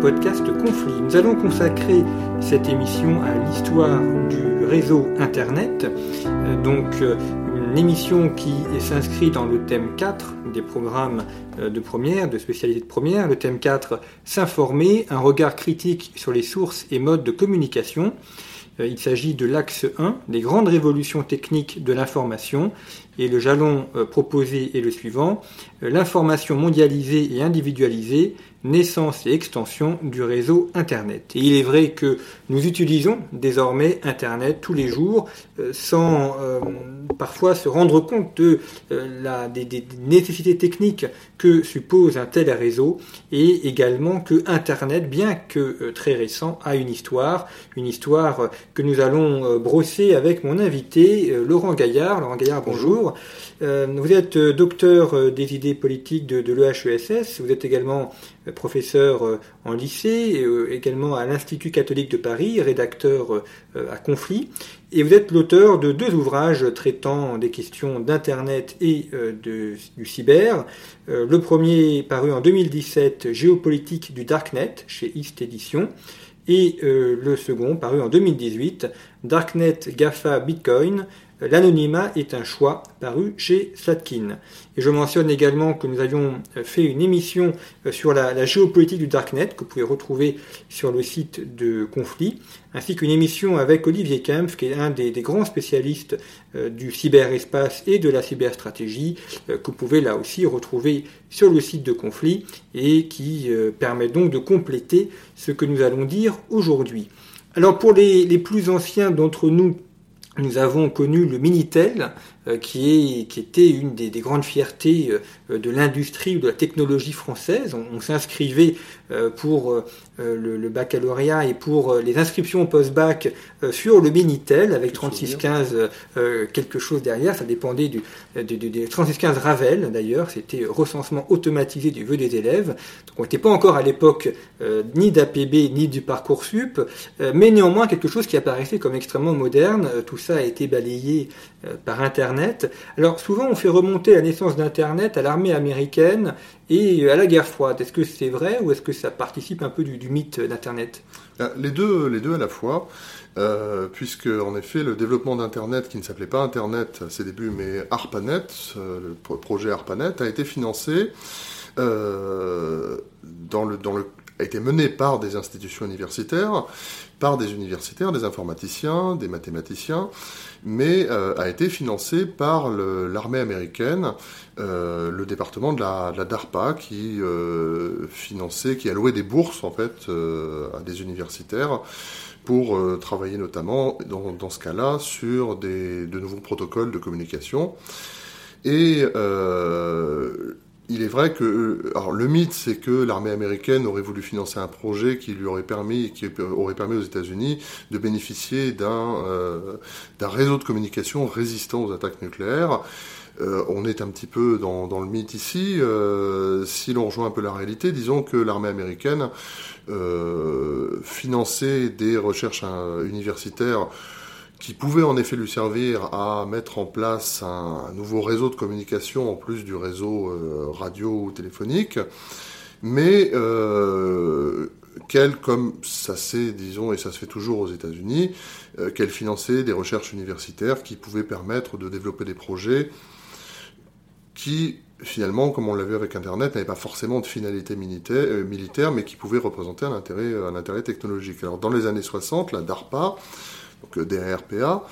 podcast Conflit. Nous allons consacrer cette émission à l'histoire du réseau Internet, Euh, donc euh, une émission qui s'inscrit dans le thème 4 des programmes euh, de première, de spécialité de première. Le thème 4, s'informer, un regard critique sur les sources et modes de communication. Il s'agit de l'axe 1, des grandes révolutions techniques de l'information. Et le jalon euh, proposé est le suivant, euh, l'information mondialisée et individualisée, naissance et extension du réseau Internet. Et il est vrai que nous utilisons désormais Internet tous les jours euh, sans parfois se rendre compte de, la, des, nécessités techniques que suppose un tel réseau et également que Internet, bien que très récent, a une histoire, une histoire que nous allons brosser avec mon invité Laurent Gaillard. Laurent Gaillard, bonjour. Euh, vous êtes euh, docteur euh, des idées politiques de, l'EHESS, vous êtes également professeur en lycée, également à l'Institut catholique de Paris, rédacteur à Conflit, et vous êtes l'auteur de deux ouvrages traitant des questions d'Internet et du cyber. Le premier paru en 2017, Géopolitique du Darknet, chez East Edition, et le second paru en 2018, Darknet, GAFA, Bitcoin, L'anonymat est un choix, paru chez Slatkin. Et je mentionne également que nous avions euh, fait une émission euh, sur la, géopolitique du Darknet, que vous pouvez retrouver sur le site de Conflit, ainsi qu'une émission avec Olivier Kempf, qui est un des, grands spécialistes euh, du cyberespace et de la cyberstratégie, euh, que vous pouvez là aussi retrouver sur le site de Conflit, et qui euh, permet donc de compléter ce que nous allons dire aujourd'hui. Alors pour les plus anciens d'entre nous, nous avons connu le Minitel, qui, est, qui était une des, des grandes fiertés euh, de l'industrie ou de la technologie française. On, on s'inscrivait euh, pour euh, le, le baccalauréat et pour euh, les inscriptions au post-bac euh, sur le Minitel avec 3615 euh, quelque chose derrière. Ça dépendait du, du, du, du 3615 Ravel d'ailleurs. C'était recensement automatisé du vœu des élèves. Donc on n'était pas encore à l'époque euh, ni d'APB ni du Parcoursup, euh, mais néanmoins quelque chose qui apparaissait comme extrêmement moderne. Euh, tout ça a été balayé euh, par Internet. Alors souvent on fait remonter la naissance d'Internet à l'armée américaine et euh, à la guerre froide. Est-ce que c'est vrai ou est-ce que ça participe un peu du, mythe d'Internet? Ah, Les deux, les deux à la fois, euh, puisque en effet le développement d'Internet, qui ne s'appelait pas Internet à ses débuts, mais ARPANET, euh, le pro- projet ARPANET, a été financé euh, dans le, dans le, a été mené par des institutions universitaires, par des universitaires, des informaticiens, des mathématiciens, mais euh, a été financé par l'armée américaine, euh, le département de la, DARPA, qui euh, finançait, qui allouait des bourses en fait à des universitaires pour travailler notamment dans, ce cas-là sur des, de nouveaux protocoles de communication. Et il est vrai que alors le mythe, c'est que l'armée américaine aurait voulu financer un projet qui lui aurait permis, qui aurait permis aux États-Unis de bénéficier d'un euh, d'un réseau de communication résistant aux attaques nucléaires. Euh, on est un petit peu dans, le mythe ici. Euh, si l'on rejoint un peu la réalité, disons que l'armée américaine euh, finançait des recherches euh, universitaires qui pouvaient en effet lui servir à mettre en place un, nouveau réseau de communication en plus du réseau euh, radio ou téléphonique, mais euh, qu'elle, comme ça c'est, disons, et ça se fait toujours aux États-Unis, euh, qu'elle finançait des recherches universitaires qui pouvaient permettre de développer des projets qui, finalement, comme on l'a vu avec Internet, n'avaient pas forcément de finalité militaire, militaire mais qui pouvaient représenter un intérêt, un intérêt technologique. Alors, dans les années 60, la DARPA, donc euh, DARPA,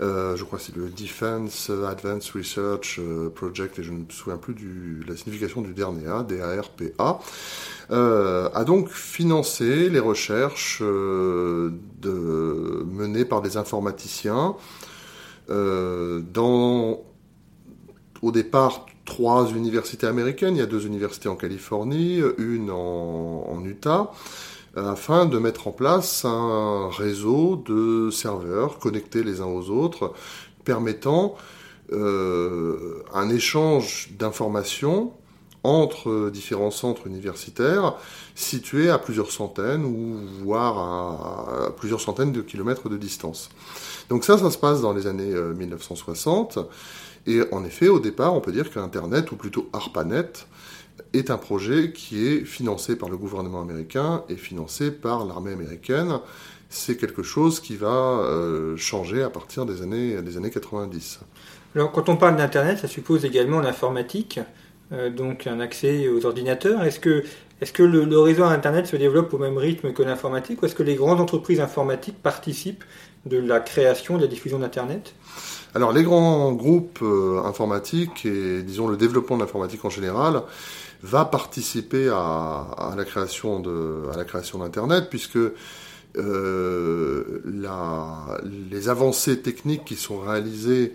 Euh, je crois que c'est le Defense Advanced Research euh, Project, et je ne me souviens plus de la signification du dernier A, DARPA, euh, a donc financé les recherches menées par des informaticiens dans, au départ, trois universités américaines. Il y a deux universités en Californie, une en Utah afin de mettre en place un réseau de serveurs connectés les uns aux autres, permettant euh, un échange d'informations entre différents centres universitaires situés à plusieurs centaines ou voire à, plusieurs centaines de kilomètres de distance. Donc ça, ça se passe dans les années 1960. Euh, Et en effet, au départ, on peut dire qu'Internet, ou plutôt ARPANET, est un projet qui est financé par le gouvernement américain et financé par l'armée américaine. C'est quelque chose qui va euh, changer à partir des années, des années 90. Alors, quand on parle d'Internet, ça suppose également l'informatique, euh, donc un accès aux ordinateurs. Est-ce que, est que le, réseau Internet se développe au même rythme que l'informatique ou est-ce que les grandes entreprises informatiques participent de la création, de la diffusion d'Internet? Alors les grands groupes euh, informatiques et disons le développement de l'informatique en général va participer à, la création de la création d'internet puisque euh, les avancées techniques qui sont réalisées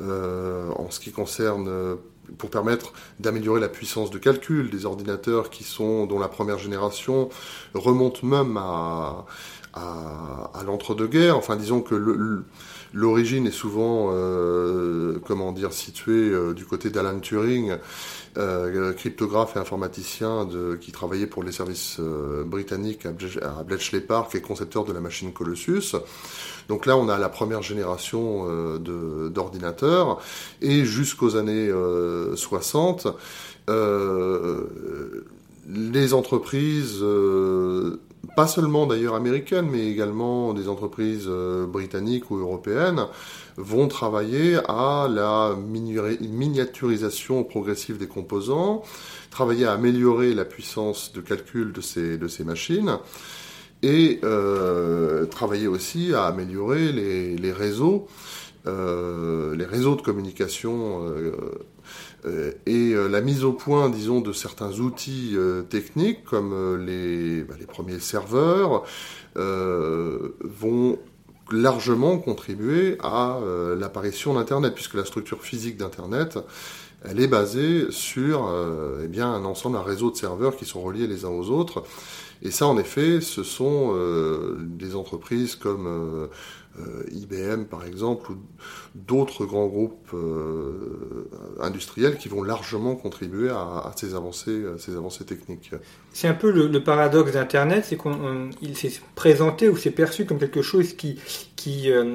euh, en ce qui concerne pour permettre d'améliorer la puissance de calcul des ordinateurs qui sont dont la première génération remonte même à, l'entre-deux-guerres. Enfin, disons que l'origine est souvent, euh, comment dire, située euh, du côté d'Alan Turing, euh, cryptographe et informaticien de, qui travaillait pour les services euh, britanniques à, Bletchley Park et concepteur de la machine Colossus. Donc là, on a la première génération euh, d'ordinateurs et jusqu'aux années 60, les entreprises pas seulement d'ailleurs américaines, mais également des entreprises euh, britanniques ou européennes, vont travailler à la miniaturisation progressive des composants, travailler à améliorer la puissance de calcul de ces, machines, et euh, travailler aussi à améliorer les réseaux, euh, les réseaux de communication euh, euh, et la mise au point, disons, de certains outils techniques comme les, bah, les, premiers serveurs vont largement contribuer à l'apparition d'Internet, puisque la structure physique d'Internet, elle est basée sur eh bien, un ensemble, un réseau de serveurs qui sont reliés les uns aux autres. Et ça, en effet, ce sont des entreprises comme IBM par exemple, d'autres grands groupes euh, industriels qui vont largement contribuer à, ces, avancées, ces avancées techniques. C'est un peu le, paradoxe d'Internet, c'est qu'il s'est présenté ou s'est perçu comme quelque chose qui, qui euh,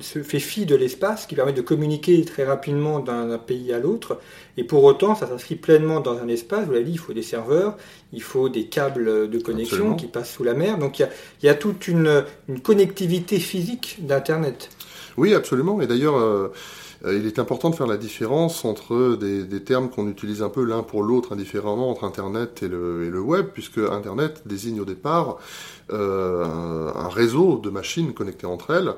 se fait fi de l'espace, qui permet de communiquer très rapidement d'un pays à l'autre, et pour autant, ça s'inscrit pleinement dans un espace. Vous l'avez dit, il faut des serveurs, il faut des câbles de connexion qui passent sous la mer, donc il y a, il y a toute une, une connectivité physique d'Internet. Oui, absolument, et d'ailleurs... Euh, euh, il est important de faire la différence entre des, termes qu'on utilise un peu l'un pour l'autre indifféremment entre Internet et le, web, puisque Internet désigne au départ euh, un, réseau de machines connectées entre elles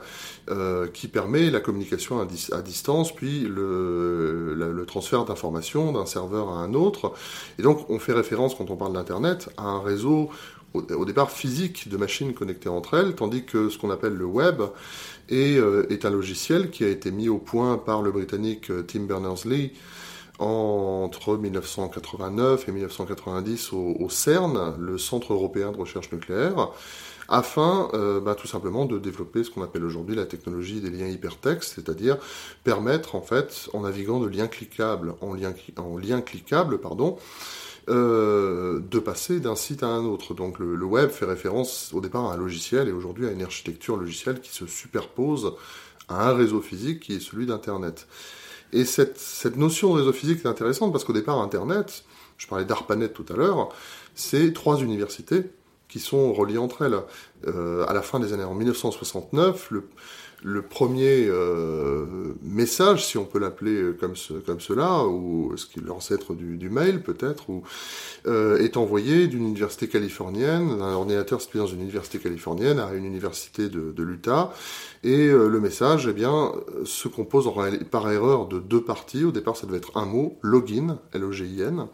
qui permet la communication à, distance, puis le transfert d'informations d'un serveur à un autre. Et donc on fait référence quand on parle d'Internet à un réseau au, départ physique de machines connectées entre elles, tandis que ce qu'on appelle le web est, euh, un logiciel qui a été mis au point par le Britannique euh, Tim Berners-Lee entre 1989 et 1990 au, CERN, le Centre européen de recherche nucléaire, afin euh, bah, tout simplement de développer ce qu'on appelle aujourd'hui la technologie des liens hypertextes, c'est-à-dire permettre en fait, en naviguant de lien cliquable en lien, en lien cliquable, pardon, euh, de passer d'un site à un autre. Donc le, web fait référence au départ à un logiciel et aujourd'hui à une architecture logicielle qui se superpose à un réseau physique qui est celui d'Internet. Et cette, notion de réseau physique est intéressante parce qu'au départ Internet, je parlais d'ARPANET tout à l'heure, c'est trois universités qui sont reliées entre elles. Euh, à la fin des années en 1969, le, le premier euh, message, si on peut l'appeler comme, ce, comme cela, ou ce qui est l'ancêtre du, mail peut-être, euh, est envoyé d'une université californienne, d'un ordinateur situé dans une université californienne à une université de, l'Utah, et euh, le message, eh bien, se compose par erreur de deux parties. Au départ, ça devait être un mot, login, L-O-G-I-N.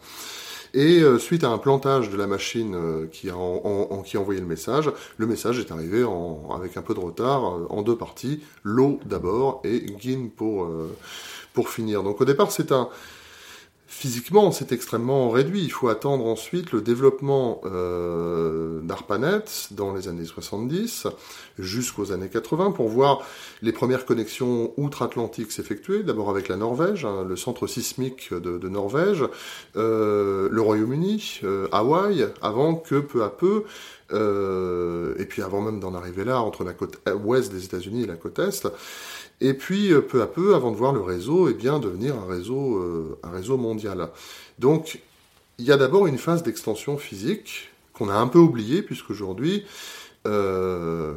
Et euh, suite à un plantage de la machine euh, qui, a envoyé le message, le message est arrivé avec un peu de retard euh, en deux parties. L'eau d'abord et GIN pour finir. Donc au départ, c'est un, Physiquement, c'est extrêmement réduit. Il faut attendre ensuite le développement euh, d'ARPANET dans les années 70 jusqu'aux années 80 pour voir les premières connexions outre-Atlantique s'effectuer. D'abord avec la Norvège, hein, le centre sismique de, Norvège, euh, le Royaume-Uni, euh, Hawaï, avant que peu à peu euh, et puis avant même d'en arriver là, entre la côte ouest des États-Unis et la côte est, et puis, euh, peu à peu, avant de voir le réseau, eh devenir un réseau, euh, un réseau mondial. Donc, il y a d'abord une phase d'extension physique qu'on a un peu oubliée, puisqu'aujourd'hui, euh,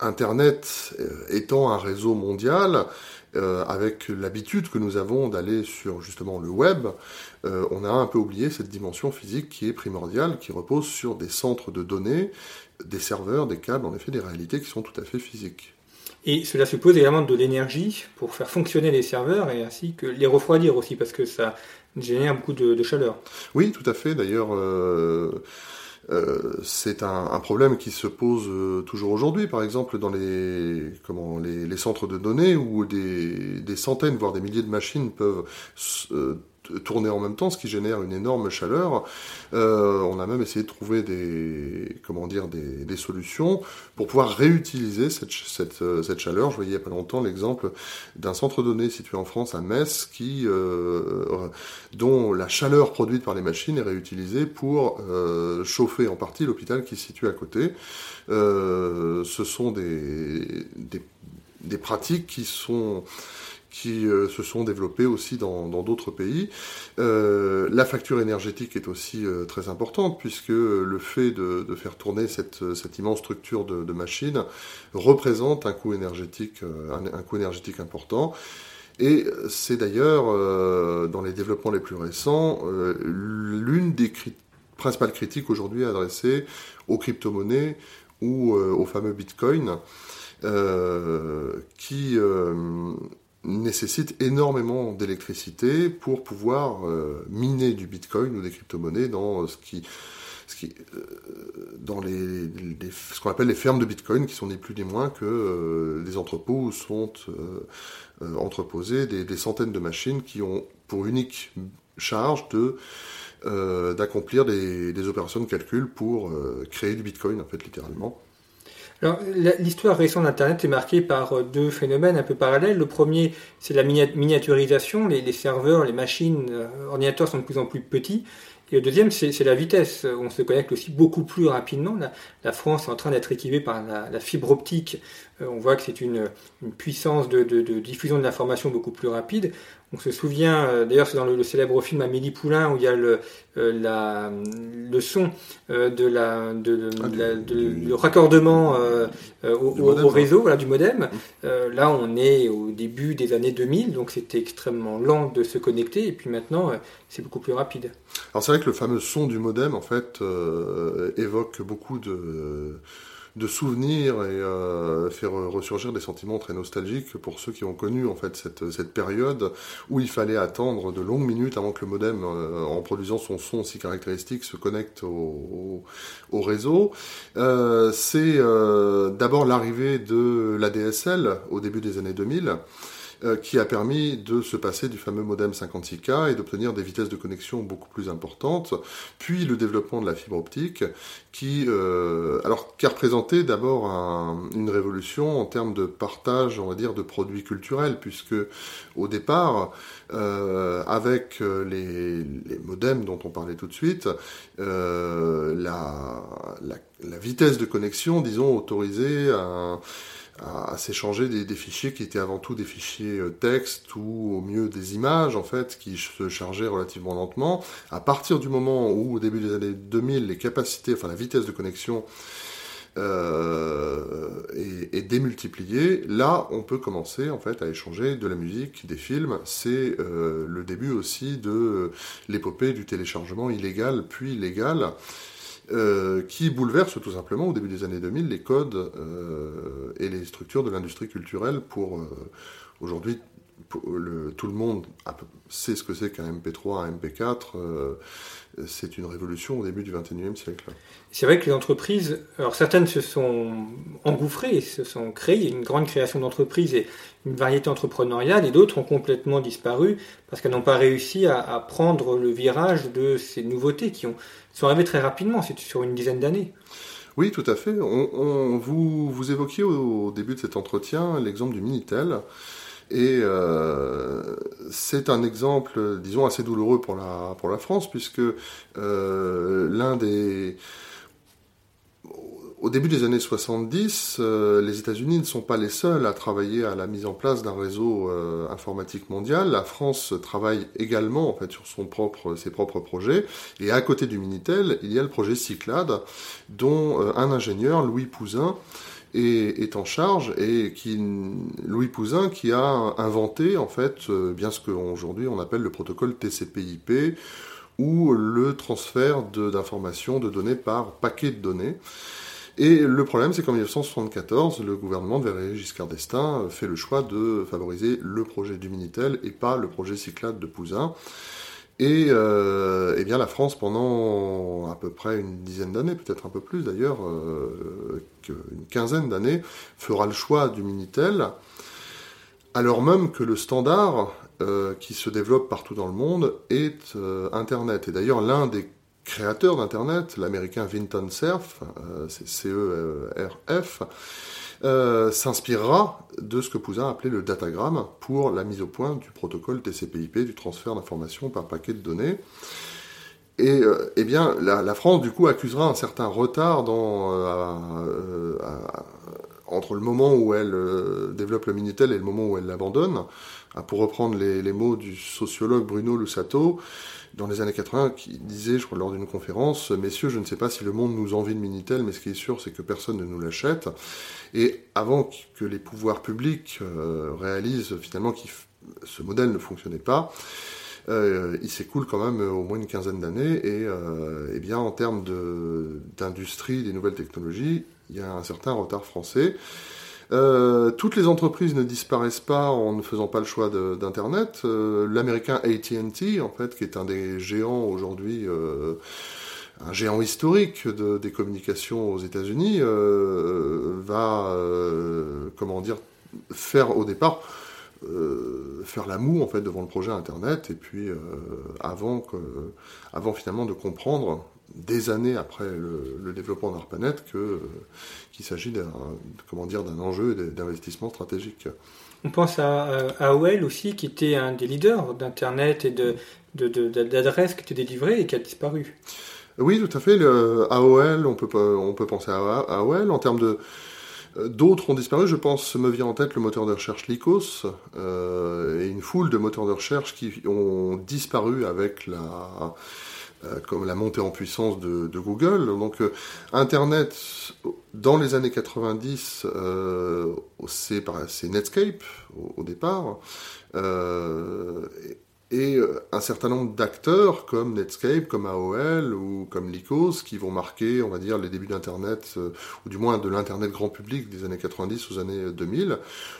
Internet étant un réseau mondial, avec l'habitude que nous avons d'aller sur justement le web, on a un peu oublié cette dimension physique qui est primordiale, qui repose sur des centres de données, des serveurs, des câbles, en effet, des réalités qui sont tout à fait physiques. Et cela suppose également de l'énergie pour faire fonctionner les serveurs et ainsi que les refroidir aussi, parce que ça génère beaucoup de, chaleur. Oui, tout à fait. D'ailleurs, euh, euh, c'est un, problème qui se pose euh, toujours aujourd'hui. Par exemple, dans les, comment, les, centres de données où des, des, centaines, voire des milliers de machines peuvent tourner en même temps, ce qui génère une énorme chaleur. Euh, on a même essayé de trouver des, comment dire, des, des solutions pour pouvoir réutiliser cette, cette, euh, cette, chaleur. Je voyais il n'y a pas longtemps l'exemple d'un centre de données situé en France à Metz, qui, euh, dont la chaleur produite par les machines est réutilisée pour euh, chauffer en partie l'hôpital qui se situe à côté. Euh, ce sont des, des, des pratiques qui euh, se sont développés aussi dans d'autres pays. Euh, la facture énergétique est aussi euh, très importante puisque le fait de, faire tourner cette, immense structure de, machines représente un coût énergétique, important. Et c'est d'ailleurs, dans les développements les plus récents, l'une des principales critiques aujourd'hui adressées aux crypto-monnaies ou au fameux Bitcoin, qui nécessite énormément d'électricité pour pouvoir euh, miner du bitcoin ou des crypto-monnaies dans ce qui, euh, dans les, ce qu'on appelle les fermes de bitcoin qui sont ni plus ni moins que euh, des entrepôts où sont euh, euh, entreposées des, centaines de machines qui ont pour unique charge d'accomplir des, opérations de calcul pour créer du bitcoin en fait littéralement l'histoire récente d'Internet est marquée par euh, deux phénomènes un peu parallèles. Le premier, c'est la miniaturisation. Les, serveurs, les machines, euh, ordinateurs sont de plus en plus petits. Et le deuxième, c'est la vitesse. On se connecte aussi beaucoup plus rapidement. La, France est en train d'être équipée par la, fibre optique. Euh, on voit que c'est une, puissance de diffusion de l'information beaucoup plus rapide. On se souvient, euh, d'ailleurs, c'est dans le, le, célèbre film Amélie Poulain où il y a le, euh, la, le son euh, de la, de, ah, la, de, du, le raccordement au, modem, au, réseau, voilà, du modem. Mmh. là, on est au début des années 2000, donc c'était extrêmement lent de se connecter, et puis maintenant, c'est beaucoup plus rapide. Alors c'est vrai que le fameux son du modem, en fait, évoque beaucoup de de souvenirs et euh, faire ressurgir des sentiments très nostalgiques pour ceux qui ont connu en fait cette, cette période où il fallait attendre de longues minutes avant que le modem, euh, en produisant son son si caractéristique, se connecte au, au, au réseau. Euh, C'est euh, d'abord l'arrivée de l'ADSL au début des années 2000 euh, qui a permis de se passer du fameux modem 56K et d'obtenir des vitesses de connexion beaucoup plus importantes, puis le développement de la fibre optique, qui, euh, alors, qui a représenté d'abord un, une révolution en termes de partage, on va dire, de produits culturels, puisque au départ, euh, avec les, les, modems dont on parlait tout de suite, euh, la, la, la, vitesse de connexion, disons, autorisée à à, s'échanger des, fichiers qui étaient avant tout des fichiers euh, texte ou au mieux des images en fait qui se chargeaient relativement lentement. À partir du moment où au début des années 2000 les capacités, enfin la vitesse de connexion euh, démultipliée, là on peut commencer en fait à échanger de la musique, des films. C'est euh, le début aussi de l'épopée du téléchargement illégal puis légal. Euh, qui bouleverse tout simplement au début des années 2000 les codes euh, et les structures de l'industrie culturelle pour euh, aujourd'hui le, tout le monde sait ce que c'est qu'un MP3, un MP4. Euh, c'est une révolution au début du XXIe siècle. C'est vrai que les entreprises, alors certaines se sont engouffrées, se sont créées, une grande création d'entreprises et une variété entrepreneuriale, et d'autres ont complètement disparu parce qu'elles n'ont pas réussi à, à, prendre le virage de ces nouveautés qui ont, sont arrivées très rapidement, c'est sur une dizaine d'années. Oui, tout à fait. On, on, vous, vous évoquiez au, au, début de cet entretien l'exemple du Minitel. Et euh, c'est un exemple, disons, assez douloureux pour la, France, puisque euh, l'un des... Au début des années 70, euh, les États-Unis ne sont pas les seuls à travailler à la mise en place d'un réseau euh, informatique mondial. La France travaille également en fait sur ses propres projets. Et à côté du Minitel, il y a le projet Cyclade, dont un ingénieur, Louis Pouzin, est, en charge et qui Louis Pouzin qui a inventé en fait euh, bien ce qu'aujourd'hui on appelle le protocole TCP/IP ou le transfert d'informations de, données par paquet de données. Et le problème, c'est qu'en 1974, le gouvernement de Valéry Giscard d'Estaing fait le choix de favoriser le projet du Minitel et pas le projet Cyclade de Pouzin. Et euh, eh bien la France, pendant à peu près une dizaine d'années, peut-être un peu plus d'ailleurs, euh, une quinzaine d'années, fera le choix du Minitel, alors même que le standard euh, qui se développe partout dans le monde est euh, Internet. Et d'ailleurs, l'un des créateurs d'Internet, l'américain Vinton Cerf, c'est C-E-R-F, euh, s'inspirera de ce que Pouzin appelait le datagramme pour la mise au point du protocole TCP/IP, du transfert d'informations par paquet de données. Et euh, eh bien, la, France, du coup, accusera un certain retard euh, entre le moment où elle développe le Minitel et le moment où elle l'abandonne. Pour reprendre les, mots du sociologue Bruno Lussato, dans les années 80, qui disait, je crois, lors d'une conférence, Messieurs, je ne sais pas si le monde nous envie de Minitel, mais ce qui est sûr, c'est que personne ne nous l'achète. Et avant que les pouvoirs publics euh, réalisent finalement que ce modèle ne fonctionnait pas, euh, il s'écoule quand même au moins une quinzaine d'années, et, euh, et, bien en termes d'industrie, des nouvelles technologies, il y a un certain retard français. Euh, toutes les entreprises ne disparaissent pas en ne faisant pas le choix d'Internet. Euh, L'américain AT&T, en fait, qui est un des géants aujourd'hui, euh, un géant historique de, des communications aux États-Unis, va, comment dire, faire au départ faire la moue en fait devant le projet Internet et puis avant finalement de comprendre des années après le, le développement d'ARPANET euh, qu'il s'agit d'un comment dire d'un enjeu d'investissement stratégique. On pense à, à AOL aussi qui était un des leaders d'internet et de d'adresses de, qui étaient délivrées et qui a disparu. Oui, tout à fait. Le AOL, on peut on peut penser à AOL en termes de D'autres ont disparu, je pense, me vient en tête le moteur de recherche Lycos euh, et une foule de moteurs de recherche qui ont disparu avec la, euh, comme la montée en puissance de, Google. Donc euh, Internet, dans les années 90, euh, c'est Netscape au, départ, euh, et un certain nombre d'acteurs comme Netscape, comme AOL ou comme Lycos qui vont marquer, on va dire, les débuts d'Internet, ou du moins de l'Internet grand public des années 90 aux années 2000,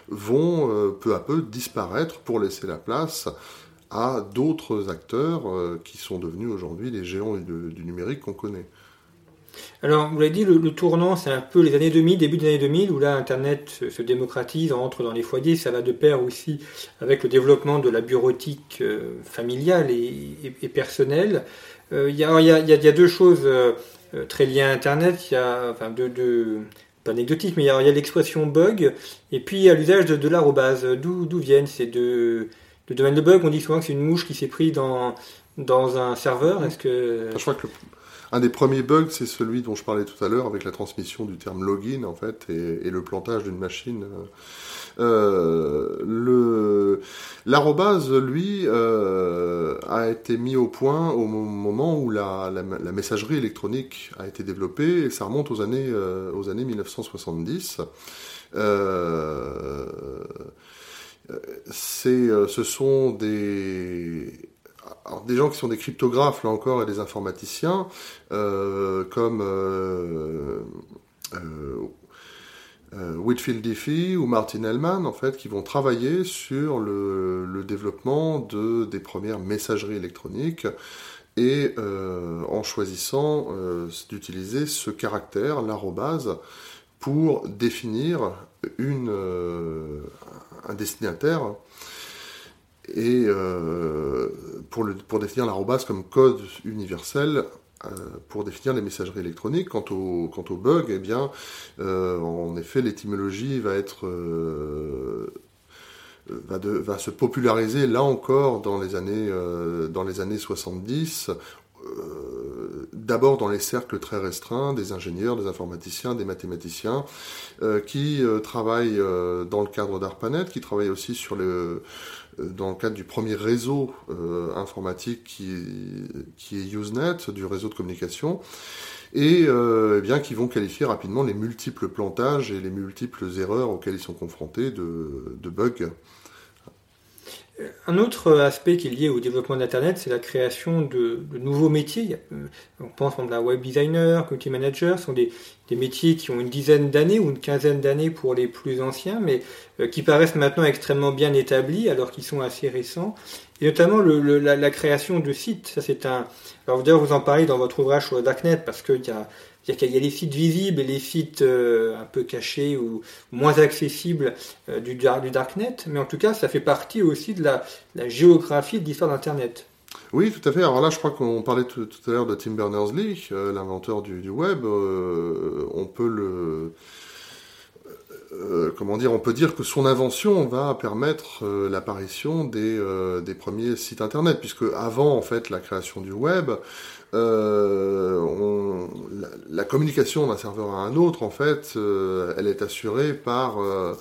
vont peu à peu disparaître pour laisser la place à d'autres acteurs euh, qui sont devenus aujourd'hui les géants du, numérique qu'on connaît. Alors, vous l'avez dit, le, tournant, c'est un peu les années 2000, début des années 2000, où là, Internet se, se, démocratise, entre dans les foyers. Ça va de pair aussi avec le développement de la bureautique euh, familiale et, personnelle. Il y, a deux choses euh, très liées à Internet. Il y a, enfin, deux, pas anecdotiques, mais il y a, l'expression bug, et puis il y a l'usage de, de l'arrobase. D'où viennent ces deux le domaine de bug, on dit souvent que c'est une mouche qui s'est pris dans, dans un serveur. Est-ce que. Je crois que le... un des premiers bugs, c'est celui dont je parlais tout à l'heure avec la transmission du terme login en fait et, le plantage d'une machine. Euh, le l'arrobase, lui, euh, a été mis au point au moment où la, la, messagerie électronique a été développée et ça remonte aux années euh, aux années 1970. C'est ce sont des des gens qui sont des cryptographes, là encore, et des informaticiens, euh, comme euh, euh, Whitfield Diffie ou Martin Hellman, en fait, qui vont travailler sur le, développement de, des premières messageries électroniques et en choisissant d'utiliser ce caractère, l'arrobase, pour définir une, un destinataire et euh, pour, pour définir l'arrobase comme code universel euh, pour définir les messageries électroniques. Quant au, quant au bug, eh bien, euh, en effet, l'étymologie va va, va, se populariser là encore dans les années dans les années 70 d'abord dans les cercles très restreints des ingénieurs, des informaticiens, des mathématiciens, qui travaillent dans le cadre d'ARPANET, qui travaillent aussi sur le, euh, dans le cadre du premier réseau euh, informatique qui, qui, est Usenet, du réseau de communication, et euh, eh bien qui vont qualifier rapidement les multiples plantages et les multiples erreurs auxquelles ils sont confrontés de bugs. Un autre aspect qui est lié au développement d'Internet, c'est la création de, nouveaux métiers. On pense à web designer, community manager, sont des, métiers qui ont une dizaine d'années ou une quinzaine d'années pour les plus anciens, mais euh, qui paraissent maintenant extrêmement bien établis alors qu'ils sont assez récents. Et notamment la, création de sites. Ça, c'est un. Alors d'ailleurs, vous en parlez dans votre ouvrage sur le Darknet parce qu'il y a c'est-à-dire qu'il y a les sites visibles et les sites euh, un peu cachés ou moins accessibles euh, du, Darknet, mais en tout cas, ça fait partie aussi de la, géographie de l'histoire d'Internet. Oui, tout à fait. Alors là, je crois qu'on parlait tout, à l'heure de Tim Berners-Lee, euh, l'inventeur du, du, web. on peut le comment dire, on peut dire que son invention va permettre l'apparition des, des, premiers sites internet, puisque avant en fait la création du web, euh, la, communication d'un serveur à un autre, en fait, euh, elle est assurée par euh,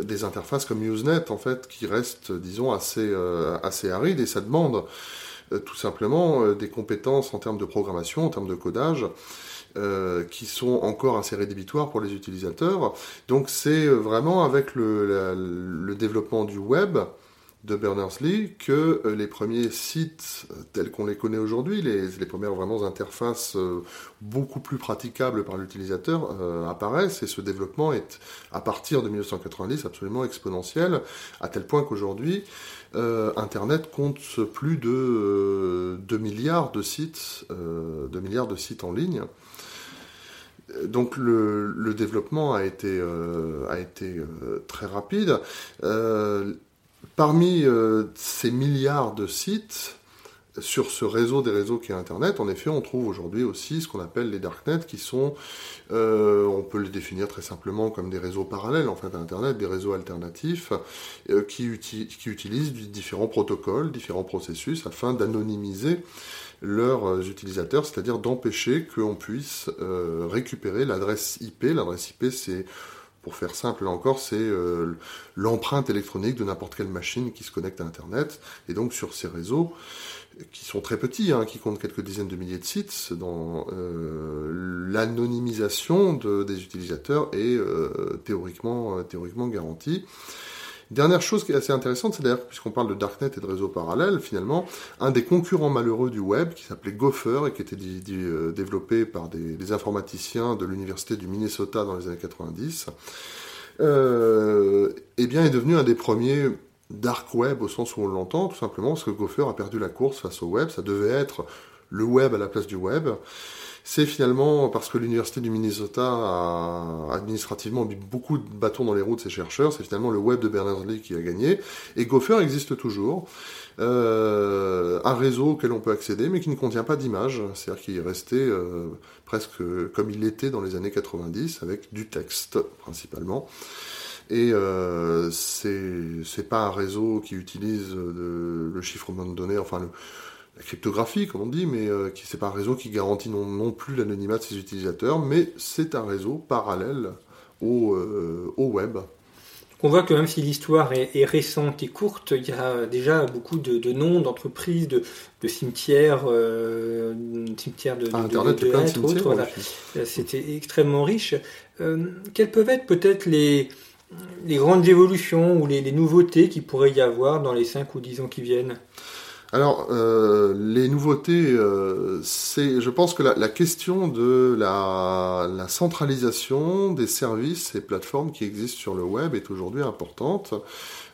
des interfaces comme Usenet, en fait, qui restent, disons, assez, arides et ça demande tout simplement des compétences en termes de programmation, en termes de codage. qui sont encore assez rédhibitoires pour les utilisateurs. Donc c'est vraiment avec le, développement du web de Berners-Lee que euh, les premiers sites euh, tels qu'on les connaît aujourd'hui, les, premières vraiment interfaces euh, beaucoup plus praticables par l'utilisateur apparaissent et ce développement est à partir de 1990 absolument exponentiel à tel point qu'aujourd'hui Internet compte plus de 2 milliards de sites, 2 milliards de sites en ligne. Donc le, développement a été, a été très rapide. Parmi euh, ces milliards de sites, sur ce réseau des réseaux qui est Internet, en effet, on trouve aujourd'hui aussi ce qu'on appelle les darknets, qui sont, euh, on peut les définir très simplement comme des réseaux parallèles, en à Internet, des réseaux alternatifs, euh, qui, qui, utilisent différents protocoles, différents processus, afin d'anonymiser leurs utilisateurs, c'est-à-dire d'empêcher qu'on puisse récupérer l'adresse IP. L'adresse IP, c'est pour faire simple, là encore, c'est euh, l'empreinte électronique de n'importe quelle machine qui se connecte à Internet. Et donc sur ces réseaux, qui sont très petits, hein, qui comptent quelques dizaines de milliers de sites, euh, l'anonymisation des utilisateurs est euh, théoriquement, théoriquement garantie. Dernière chose qui est assez intéressante, c'est d'ailleurs, puisqu'on parle de Darknet et de réseaux parallèles, finalement, un des concurrents malheureux du web, qui s'appelait Gopher et qui était euh, développé par des, informaticiens de l'université du Minnesota dans les années 90, euh, eh bien, est devenu un des premiers dark web au sens où on l'entend, tout simplement parce que Gopher a perdu la course face au web. Ça devait être le web à la place du web c'est finalement parce que l'université du Minnesota a administrativement mis beaucoup de bâtons dans les roues de ses chercheurs, c'est finalement le web de Berners-Lee qui a gagné. Et Gopher existe toujours. Euh, un réseau auquel on peut accéder, mais qui ne contient pas d'image, c'est-à-dire qu'il est resté euh, presque comme il était dans les années 90, avec du texte principalement. Et euh, c'est pas un réseau qui utilise le chiffrement de données, enfin le, la cryptographie, comme on dit, mais qui c'est pas un réseau qui garantit non, non plus l'anonymat de ses utilisateurs, mais c'est un réseau parallèle au, au web. On voit que même si l'histoire est, récente et courte, il y a déjà beaucoup de, noms d'entreprises, de, cimetières, euh, cimetières de, ah, Internet, de, Voilà. C'était extrêmement riche. Euh, quelles peuvent être peut-être les, les grandes évolutions ou les, les nouveautés qu'il pourrait y avoir dans les 5 ou 10 ans qui viennent? Alors, euh, les nouveautés, euh, c'est, je pense que la, question de la, centralisation des services et plateformes qui existent sur le web est aujourd'hui importante.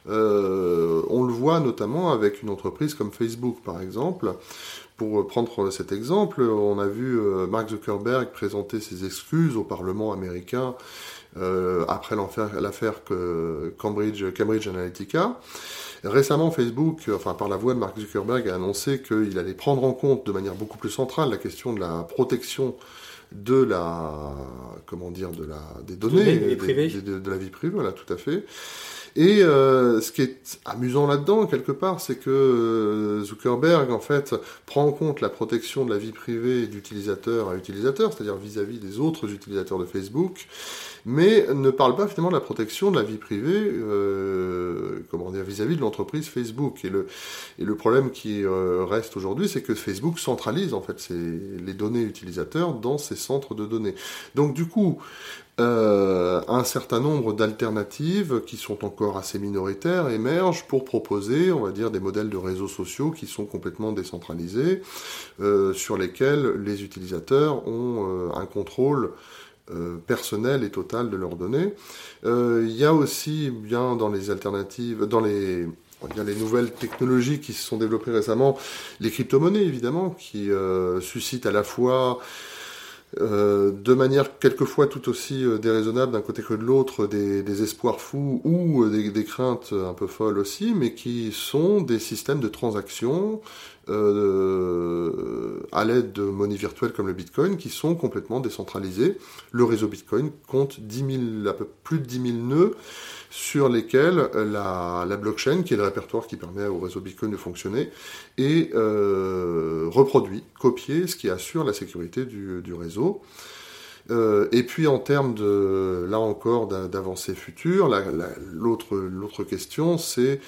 Euh, on le voit notamment avec une entreprise comme Facebook, par exemple. Pour prendre cet exemple, on a vu Mark Zuckerberg présenter ses excuses au Parlement américain après l'affaire Cambridge, Cambridge Analytica. Récemment, Facebook, enfin par la voix de Mark Zuckerberg, a annoncé qu'il allait prendre en compte de manière beaucoup plus centrale la question de la protection de la comment dire de la des données, de, de, la vie privée, voilà, tout à fait. Et euh, ce qui est amusant là-dedans, quelque part, c'est que euh, Zuckerberg, en fait, prend en compte la protection de la vie privée d'utilisateur à utilisateur, c'est-à-dire vis-à-vis des autres utilisateurs de Facebook, mais ne parle pas finalement de la protection de la vie privée, euh, comment dire, vis-à-vis de l'entreprise Facebook. Et le, problème qui reste aujourd'hui, c'est que Facebook centralise en fait les données utilisateurs dans ses centres de données. Donc du coup, euh, un certain nombre d'alternatives qui sont encore assez minoritaires émergent pour proposer, on va dire, des modèles de réseaux sociaux qui sont complètement décentralisés, euh, sur lesquels les utilisateurs ont euh, un contrôle personnel et total de leurs données. Il y a aussi bien dans les alternatives, dans les les nouvelles technologies qui se sont développées récemment, les crypto-monnaies évidemment, qui suscitent à la fois euh, de manière quelquefois tout aussi euh, déraisonnable d'un côté que de l'autre, des, espoirs fous ou euh, des, craintes un peu folles aussi, mais qui sont des systèmes de transactions à l'aide de monnaies virtuelles comme le Bitcoin qui sont complètement décentralisées. Le réseau Bitcoin compte 10 000, à peu plus de 10 000 nœuds sur lesquels la, blockchain, qui est le répertoire qui permet au réseau Bitcoin de fonctionner, est euh, reproduit, copié, ce qui assure la sécurité du, réseau. Euh, et puis en termes de, là encore, d'avancées futures, l'autre question, c'est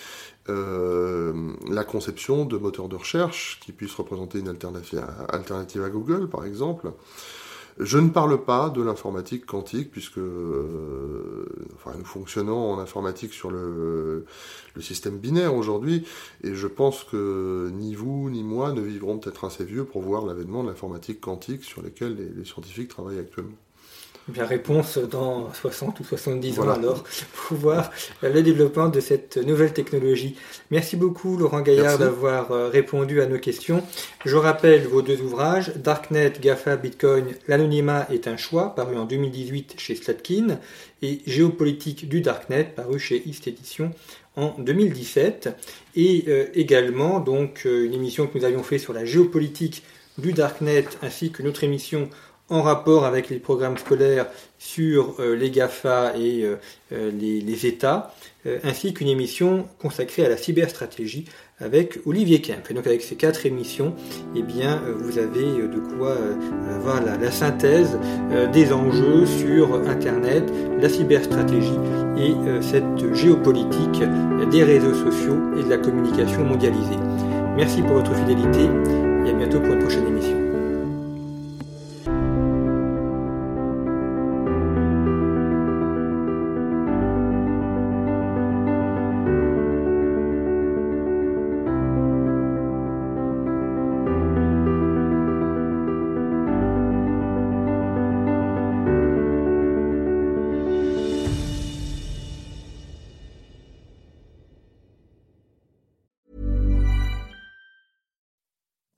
euh, la conception de moteurs de recherche qui puissent représenter une alternative à Google, par exemple. Je ne parle pas de l'informatique quantique, puisque euh, enfin, nous fonctionnons en informatique sur le, système binaire aujourd'hui, et je pense que ni vous ni moi ne vivrons peut-être assez vieux pour voir l'avènement de l'informatique quantique sur lesquels les scientifiques travaillent actuellement. Bien, réponse dans 60 ou 70 ans alors, pour voir le développement de cette nouvelle technologie. Merci beaucoup Laurent Gaillard d'avoir euh, répondu à nos questions. Je rappelle vos deux ouvrages, Darknet, GAFA, Bitcoin, l'anonymat est un choix, paru en 2018 chez Slatkin, et Géopolitique du Darknet, paru chez East Edition en 2017. Et euh, également donc euh, une émission que nous avions fait sur la géopolitique du Darknet, ainsi que notre émission en rapport avec les programmes scolaires sur euh, les GAFA et euh, euh, les, États, ainsi qu'une émission consacrée à la cyberstratégie avec Olivier Kemp. Et donc avec ces quatre émissions, eh bien, vous avez de quoi avoir la, synthèse des enjeux sur Internet, la cyberstratégie et cette géopolitique des réseaux sociaux et de la communication mondialisée. Merci pour votre fidélité et à bientôt pour une prochaine émission.